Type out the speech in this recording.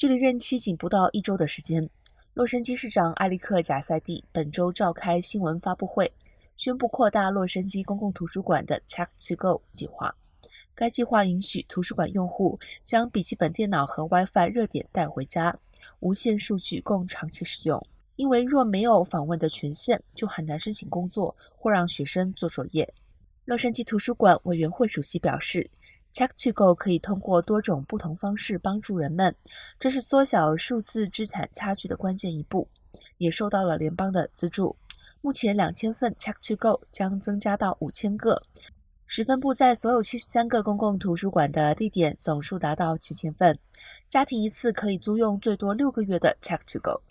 距离任期仅不到一周的时间，洛杉矶市长埃里克·贾塞蒂本周召开新闻发布会，宣布扩大洛杉矶公共图书馆的 Check to Go 计划。该计划允许图书馆用户将笔记本电脑和 WiFi 热点带回家，无线数据供长期使用。因为若没有访问的权限，就很难申请工作或让学生做作业。洛杉矶图书馆委员会主席表示，Check to Go 可以通过多种不同方式帮助人们，这是缩小数字资产差距的关键一步，也受到了联邦的资助。目前，两千份 Check to Go 将增加到五千个，十分布在所有七十三个公共图书馆的地点总数达到七千份。家庭一次可以租用最多六个月的 Check to Go。